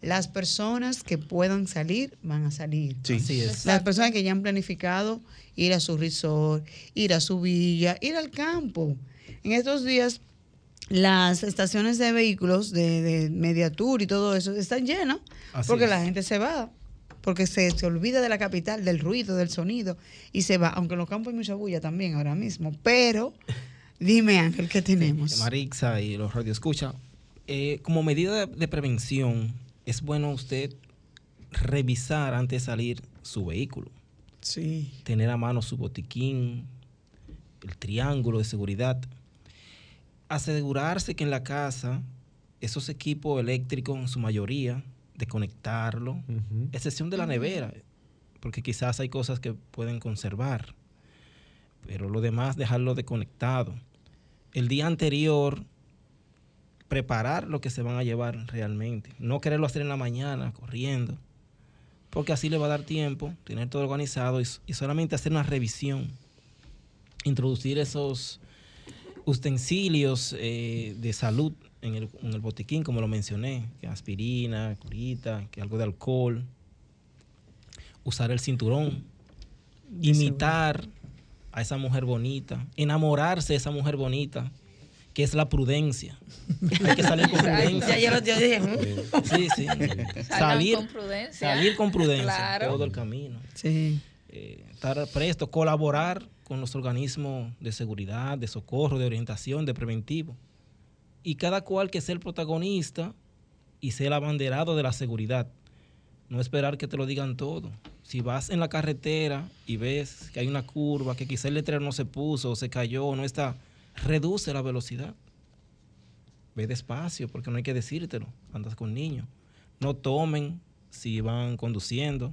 las personas que puedan salir van a salir. Sí. Así es. Las personas que ya han planificado ir a su resort, ir a su villa, ir al campo. En estos días, las estaciones de vehículos de, de Mediatur y todo eso están llenas Así porque es. la gente se va, porque se, se olvida de la capital, del ruido, del sonido y se va. Aunque en los campos hay mucha bulla también ahora mismo. Pero, dime Ángel, ¿qué tenemos? Marixa y los radioescucha, eh, como medida de, de prevención, es bueno usted revisar antes de salir su vehículo. Sí. Tener a mano su botiquín, el triángulo de seguridad. Asegurarse que en la casa esos equipos eléctricos, en su mayoría, desconectarlo, Ujú. excepción de la nevera, porque quizás hay cosas que pueden conservar, pero lo demás dejarlo desconectado. El día anterior, preparar lo que se van a llevar realmente, no quererlo hacer en la mañana, corriendo, porque así le va a dar tiempo, tener todo organizado y, solamente hacer una revisión, introducir esos utensilios eh, de salud en el, en el botiquín, como lo mencioné, que aspirina, curita, que algo de alcohol, usar el cinturón, imitar a esa mujer bonita, enamorarse de esa mujer bonita, que es la prudencia. Hay que salir con prudencia. Ya yo dije, ¿mm? Sí, sí. Salir con prudencia. Salir con prudencia Claro. todo el camino. Sí. Eh, estar presto, colaborar con los organismos de seguridad, de socorro, de orientación, de preventivo. Y cada cual que sea el protagonista y sea el abanderado de la seguridad. No esperar que te lo digan todo. Si vas en la carretera y ves que hay una curva, que quizá el letrero no se puso, o se cayó, o no está, reduce la velocidad. Ve despacio, porque no hay que decírtelo. Andas con niños. No tomen si van conduciendo.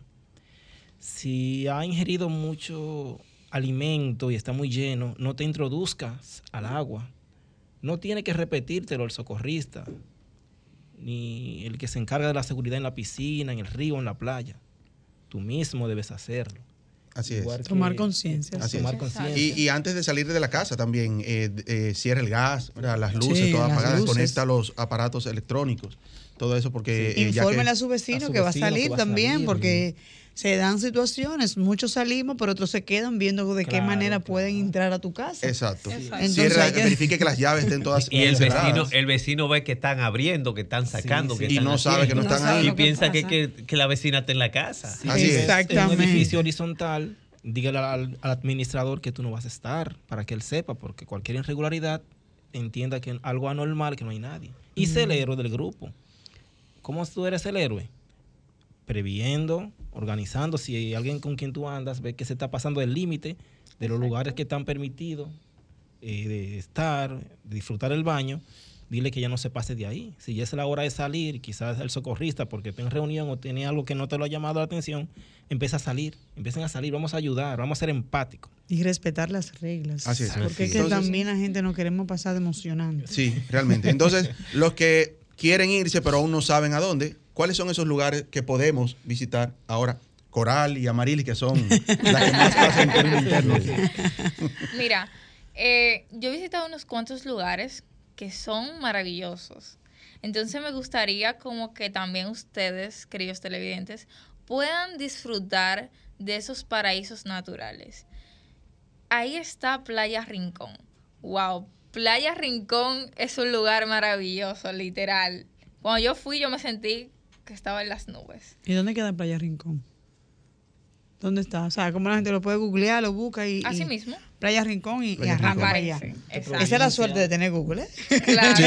Si ha ingerido mucho alimento y está muy lleno, no te introduzcas al agua. No tiene que repetírtelo el socorrista, ni el que se encarga de la seguridad en la piscina, en el río, en la playa. Tú mismo debes hacerlo. Así es. Tomar conciencia. Así Tomar es. conciencia. Y, y antes de salir de la casa también, eh, eh, cierra el gas, ¿verdad? las luces Sí, todas las apagadas, luces. conecta los aparatos electrónicos, todo eso porque... eh, ya Infórmele que- a su vecino a su que va a salir va a también, salir. porque se dan situaciones, muchos salimos, pero otros se quedan viendo de qué Claro, manera pueden entrar a tu casa. Exacto. Entonces Cierra, hay que- verifique que las llaves estén todas Y el vecino, el vecino ve que están abriendo, que están sacando, sí. que Y están no sabe que no están ahí. Y piensa que, que, que la vecina está en la casa. Si Así es. En un Exactamente. edificio horizontal, dígale al, al administrador que tú no vas a estar, para que él sepa, porque cualquier irregularidad entienda que algo anormal, que no hay nadie. Y sé el héroe del grupo. ¿Cómo tú eres el héroe? Previendo, organizando. Si hay alguien con quien tú andas ve que se está pasando el límite de los lugares que están permitidos eh, de estar, de disfrutar el baño, dile que ya no se pase de ahí. Si ya es la hora de salir, quizás el socorrista, porque está en reunión o tiene algo que no te lo ha llamado la atención, empieza a salir, empiecen a salir, vamos a ayudar, vamos a ser empáticos. Y respetar las reglas. Así es. Porque es que Entonces- también la gente no queremos pasar emocionante. Sí, realmente. Entonces, los que quieren irse pero aún no saben a dónde, ¿cuáles son esos lugares que podemos visitar ahora? Coral y Amarili, que son las que más pasan en términos internos. Mira, eh, yo he visitado unos cuantos lugares que son maravillosos. Entonces me gustaría como que también ustedes, queridos televidentes, puedan disfrutar de esos paraísos naturales. Ahí está Playa Rincón. Wow, Playa Rincón es un lugar maravilloso, literal. Cuando yo fui yo me sentí que estaba en las nubes. ¿Y dónde queda Playa Rincón? ¿Dónde está? O sea, como la gente lo puede googlear, lo busca y. Así y- mismo. Playa Rincón y, arranca para allá. Esa es la suerte de tener Google, ¿eh? Claro. Sí,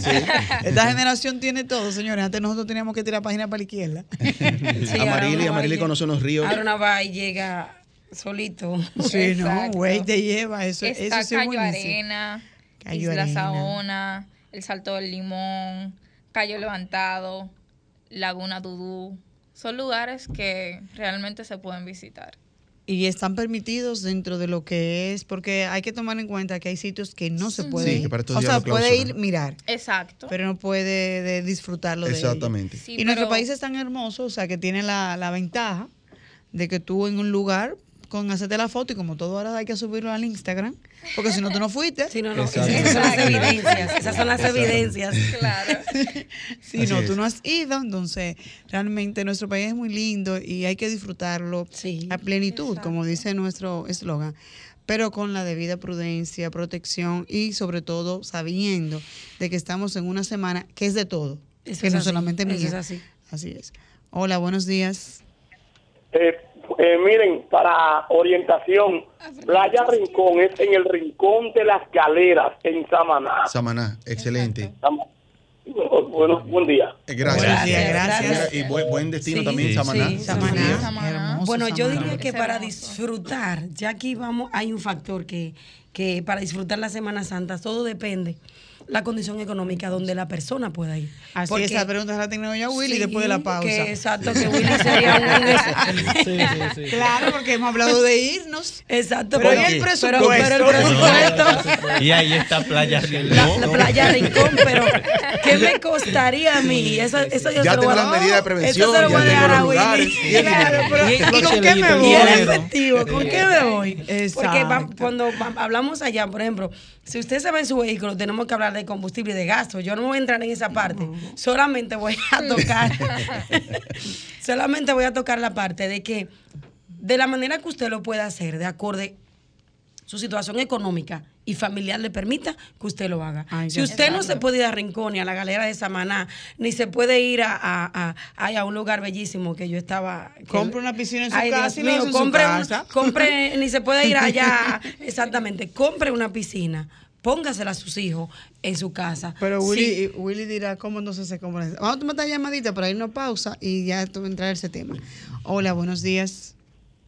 sí. Esta generación tiene todo, señores. Antes nosotros teníamos que tirar página para la izquierda. Sí, Amarili, Amarili y- conoce unos ríos. Ahora uno va y llega solito. Sí, no, güey, te lleva. Eso, Está eso sí es Cayo buenísimo. Arena, Cayo Isla Arena. Saona, El Salto del Limón, Cayo Levantado, Laguna Dudú. Son lugares que realmente se pueden visitar. Y están permitidos dentro de lo que es, porque hay que tomar en cuenta que hay sitios que no se puede Sí, ir. que para estos o sea, puede ir, mirar, Exacto. pero no puede de disfrutarlo de. Exactamente. Sí, y nuestro país es tan hermoso, o sea, que tiene la, la ventaja de que tú en un lugar con hacerte la foto y como todo ahora hay que subirlo al Instagram, porque si no tú no fuiste. Sí, no, no, Exacto. esas son las evidencias. Esas son las evidencias. Claro. Si Así no, es. tú no has ido, entonces realmente nuestro país es muy lindo y hay que disfrutarlo Sí. a plenitud, Exacto. como dice nuestro eslogan, pero con la debida prudencia, protección y sobre todo sabiendo de que estamos en una semana que es de todo, Eso que es no así, solamente eso mía. es así. Así es. Hola, buenos días. Eh, eh, miren, para orientación, Playa Rincón es en el rincón de las galeras en Samaná. Samaná, excelente. Bueno, buen día. Eh, Gracias. Gracias. gracias. Y buen, buen destino Sí, también, sí, Samaná. sí. Samaná, Samaná. hermoso Bueno, yo Samaná. diría que para disfrutar, ya aquí vamos, hay un factor que, que para disfrutar la Semana Santa todo depende la condición económica donde la persona pueda ir. Así Porque- esa pregunta la tengo yo a Willy Sí, después de la pausa. que exacto, que Willy sería un Sí, sí, sí. Claro, porque hemos hablado de irnos. Exacto, Pero pero, ¿y el presupuesto? pero el presupuesto. Y ahí está Playa La, Rincón. la playa Rincón, pero ¿qué me costaría a mí? Eso, eso yo Ya se lo tengo voy a las medidas de Eso prevención, se lo ya voy a tengo dar a. Willy. Bien. Claro, pero Y ¿y con qué me voy? Y el dinero. efectivo, ¿con qué me voy? Porque va- Exacto. cuando va- hablamos allá, por ejemplo, si usted se va en su vehículo, tenemos que hablar de combustible y de gasto. Yo no voy a entrar en esa parte. Solamente voy a tocar. solamente voy a tocar la parte de que, de la manera que usted lo pueda hacer, de acorde su situación económica y familiar le permita que usted lo haga. Ay, si usted no se puede ir a Rincón ni a la galera de Samaná, ni se puede ir a, a, a- a un lugar bellísimo que yo estaba... Compre una piscina en su Ay, casa Dios mío, su un- compre, ni se puede ir allá, exactamente, compre una piscina, póngasela a sus hijos en su casa. Pero Sí. Willy, Willy dirá, ¿cómo entonces se compra? Vamos a tomar esta llamadita para irnos a pausa y ya tú entrar ese tema. Hola, buenos días.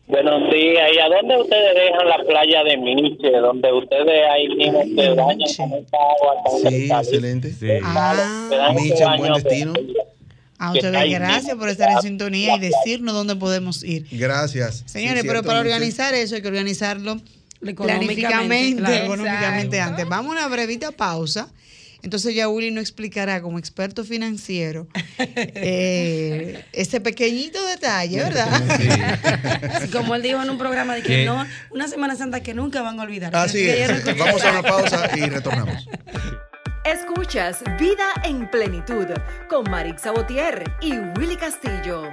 Buenos días. ¿Y a dónde ustedes dejan la playa de Miche? Donde ustedes ahí mismo se bañan con esta agua tan Sí, excelente. Ah, Miche, un buen destino. A ustedes gracias por estar en sintonía y decirnos dónde podemos ir. Gracias. Señores, Sí, pero para organizar eso hay que organizarlo Económicamente, planificamente, claro. económicamente antes. Vamos a una brevita pausa. Entonces ya Willy nos explicará como experto financiero eh, ese pequeñito detalle, ¿verdad? Así como él dijo en un programa de que ¿Qué? no, una Semana Santa que nunca van a olvidar. Así es. no- Vamos a una pausa y retornamos. Escuchas Vida en Plenitud con Marix Sabotier y Willy Castillo.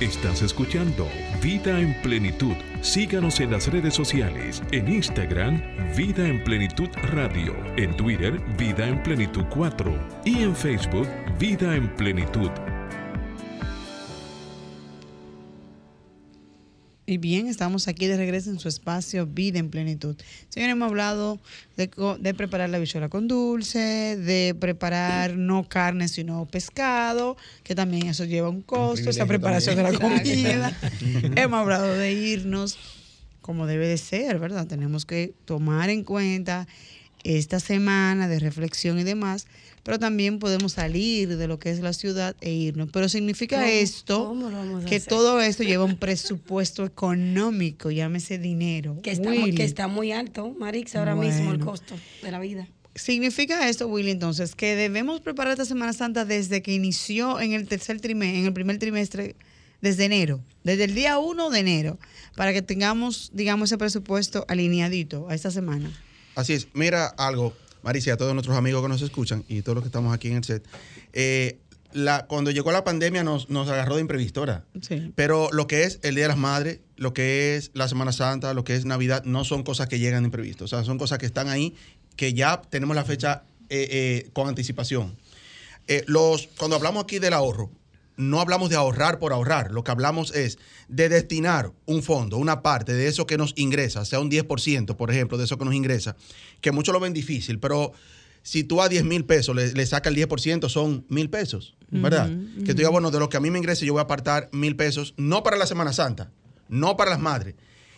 Estás escuchando Vida en Plenitud. Síganos en las redes sociales, en Instagram, Vida en Plenitud Radio, en Twitter, Vida en Plenitud 4 y en Facebook, Vida en Plenitud. Y bien, estamos aquí de regreso en su espacio Vida en Plenitud. Señores, hemos hablado de, de preparar la bichuela con dulce, de preparar no carne sino pescado, que también eso lleva un costo, esa preparación de la comida. hemos hablado de irnos como debe de ser, ¿verdad? Tenemos que tomar en cuenta esta semana de reflexión y demás, pero también podemos salir de lo que es la ciudad e irnos. Pero significa ¿Cómo? esto ¿Cómo lo vamos a que hacer? todo esto lleva un presupuesto económico, llámese dinero. Que está, Willy. que está muy alto, Marix, ahora mismo el costo de la vida. Significa esto, Willy, entonces, que debemos preparar esta Semana Santa desde que inició en el tercer trimestre, en el primer trimestre, desde enero, desde el día 1 de enero, para que tengamos, digamos, ese presupuesto alineadito a esta semana. Así es. Mira algo, Maricia, a todos nuestros amigos que nos escuchan y todos los que estamos aquí en el set. Eh, la, cuando llegó la pandemia nos, nos agarró de imprevisto, ¿verdad? Sí. Pero lo que es el Día de las Madres, lo que es la Semana Santa, lo que es Navidad, no son cosas que llegan de imprevisto. O sea, son cosas que están ahí, que ya tenemos la fecha eh, eh, con anticipación. Eh, los, cuando hablamos aquí del ahorro, no hablamos de ahorrar por ahorrar. Lo que hablamos es de destinar un fondo, una parte de eso que nos ingresa, sea un 10%, por ejemplo, de eso que nos ingresa, que muchos lo ven difícil, pero si tú a 10 mil pesos le, le sacas el 10%, son mil pesos, ¿verdad? Que tú digas, bueno, de lo que a mí me ingrese, yo voy a apartar mil pesos, no para la Semana Santa, no para las madres.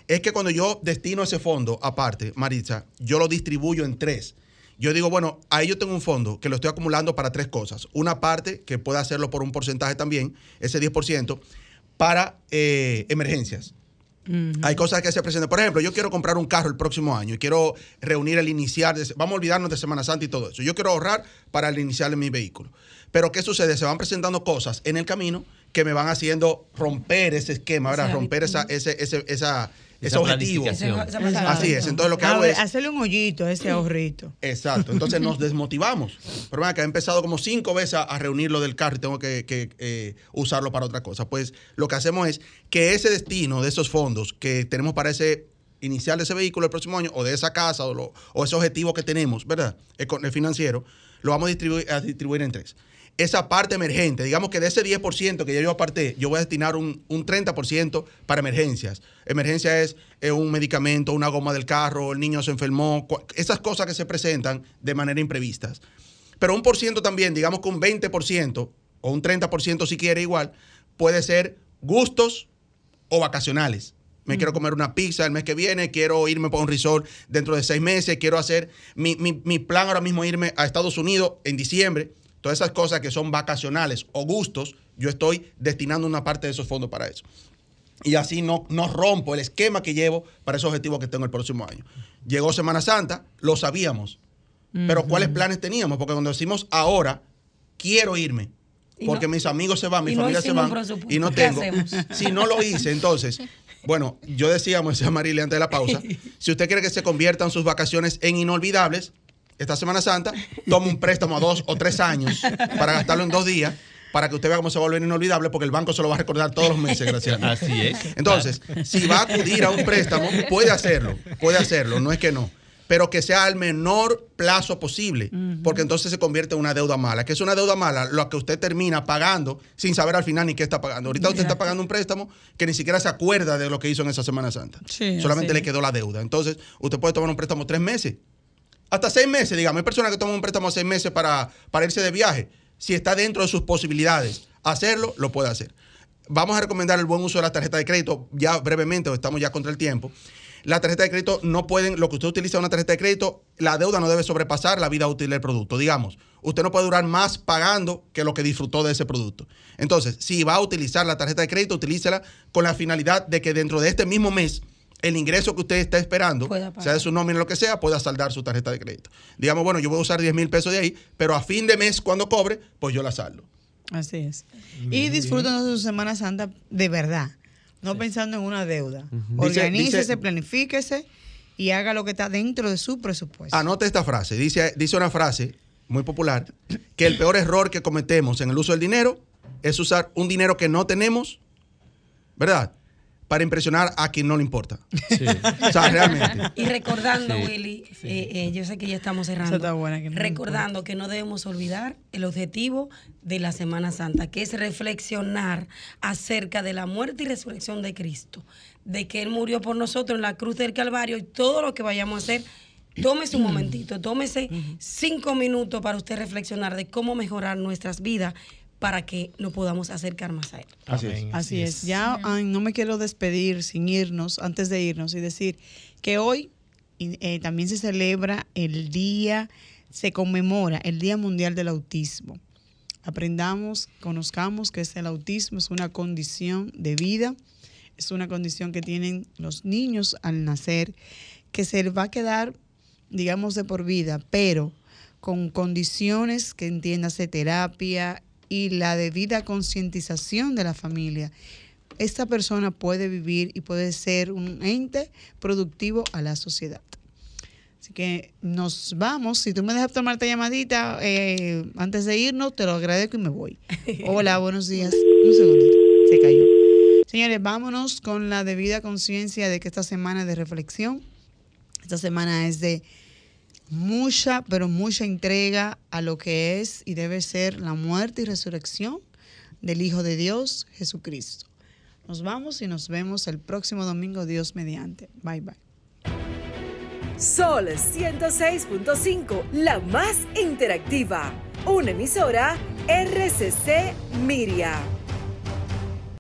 Es que cuando yo destino ese fondo aparte, Maritza, yo lo distribuyo en tres. Yo digo, bueno, ahí yo tengo un fondo que lo estoy acumulando para tres cosas. Una parte, que puede hacerlo por un porcentaje también, ese 10%, para eh, emergencias. Hay cosas que se presentan. Por ejemplo, yo quiero comprar un carro el próximo año y quiero reunir el inicial. de- vamos a olvidarnos de Semana Santa y todo eso. Yo quiero ahorrar para el inicial de mi vehículo. Pero ¿qué sucede? Se van presentando cosas en el camino que me van haciendo romper ese esquema, ¿verdad? Romper esa, ese, ese, esa, ese Esa objetivo. planificación. Esa- esa Así es. Entonces lo que A hago ver, es. hacerle un hoyito a ese ahorrito. Exacto. Entonces nos desmotivamos. Pero vean que he empezado como cinco veces a, a reunir lo del carro y tengo que, que, eh, usarlo para otra cosa. Pues lo que hacemos es que ese destino de esos fondos que tenemos para ese inicial de ese vehículo el próximo año, o de esa casa, o, lo- o ese objetivo que tenemos, ¿verdad? El, el financiero, lo vamos a distribuir, a distribuir en tres. Esa parte emergente, digamos que de ese 10% que ya yo aparté, yo voy a destinar un, un 30% para emergencias. Emergencia es eh, un medicamento, una goma del carro, el niño se enfermó, esas cosas que se presentan de manera imprevistas. Pero un por ciento también, digamos que un 20% o un 30% si quiere igual, puede ser gustos o vacacionales. Me quiero comer una pizza el mes que viene, quiero irme para un resort dentro de seis meses, quiero hacer mi, mi- mi plan ahora mismo irme a Estados Unidos en diciembre. Todas esas cosas que son vacacionales o gustos, yo estoy destinando una parte de esos fondos para eso. y así no, no rompo el esquema que llevo para esos objetivos que tengo el próximo año. Llegó Semana Santa, lo sabíamos, pero ¿cuáles planes teníamos? Porque cuando decimos ahora, quiero irme, porque no- mis amigos se van, mi no familia se van, y no ¿Qué tengo. Si no lo hice, entonces, bueno, yo decía, como decía Marilia antes de la pausa, si usted quiere que se conviertan sus vacaciones en inolvidables, esta Semana Santa, toma un préstamo a dos o tres años para gastarlo en dos días, para que usted vea cómo se va a volver inolvidable, porque el banco se lo va a recordar todos los meses, gracias a Dios. Así es. Entonces, si va a acudir a un préstamo, puede hacerlo, puede hacerlo, no es que no. Pero que sea al menor plazo posible, porque entonces se convierte en una deuda mala. que es una deuda mala? Lo que usted termina pagando sin saber al final ni qué está pagando. Ahorita usted está pagando un préstamo que ni siquiera se acuerda de lo que hizo en esa Semana Santa. Sí, Solamente así le quedó la deuda. Entonces, usted puede tomar un préstamo tres meses, hasta seis meses, digamos. Hay personas que toman un préstamo seis meses para, para irse de viaje. Si está dentro de sus posibilidades hacerlo, lo puede hacer. Vamos a recomendar el buen uso de la tarjeta de crédito, ya brevemente, porque estamos ya contra el tiempo. La tarjeta de crédito no pueden, lo que usted utiliza una tarjeta de crédito, la deuda no debe sobrepasar la vida útil del producto. Digamos, usted no puede durar más pagando que lo que disfrutó de ese producto. Entonces, si va a utilizar la tarjeta de crédito, utilícela con la finalidad de que dentro de este mismo mes, el ingreso que usted está esperando, sea de su nómina o lo que sea, pueda saldar su tarjeta de crédito. Digamos, bueno, yo voy a usar 10 mil pesos de ahí, pero a fin de mes, cuando cobre, pues yo la saldo. Así es. Y disfruten de su Semana Santa de verdad, no pensando en una deuda. Organícese, dice- planifíquese y haga lo que está dentro de su presupuesto. Anote esta frase. Dice, dice una frase muy popular, que el peor error que cometemos en el uso del dinero es usar un dinero que no tenemos, ¿verdad? Para impresionar a quien no le importa. O sea, realmente. Y recordando, Sí. Willy, eh, eh, yo sé que ya estamos cerrando. Está buena, que no recordando que no debemos olvidar el objetivo de la Semana Santa, que es reflexionar acerca de la muerte y resurrección de Cristo, de que Él murió por nosotros en la cruz del Calvario y todo lo que vayamos a hacer. Tómese un momentito, tómese cinco minutos para usted reflexionar de cómo mejorar nuestras vidas para que nos podamos acercar más a Él. Así es. Así es. Ya ay, no me quiero despedir sin irnos, antes de irnos, y decir que hoy eh, también se celebra el día, se conmemora el Día Mundial del Autismo. Aprendamos, conozcamos que es el autismo es una condición de vida, es una condición que tienen los niños al nacer, que se va a quedar, digamos, de por vida, pero con condiciones que entiéndase terapia y la debida concientización de la familia, esta persona puede vivir y puede ser un ente productivo a la sociedad. Así que nos vamos. Si tú me dejas tomarte llamadita eh, antes de irnos, te lo agradezco y me voy. Hola, buenos días. Un segundito. Se cayó. Señores, vámonos con la debida conciencia de que esta semana es de reflexión. Esta semana es de mucha, pero mucha entrega a lo que es y debe ser la muerte y resurrección del Hijo de Dios, Jesucristo. Nos vamos y nos vemos el próximo domingo, Dios mediante. Bye bye. Sol 106.5, la más interactiva. Una emisora RCC Miria.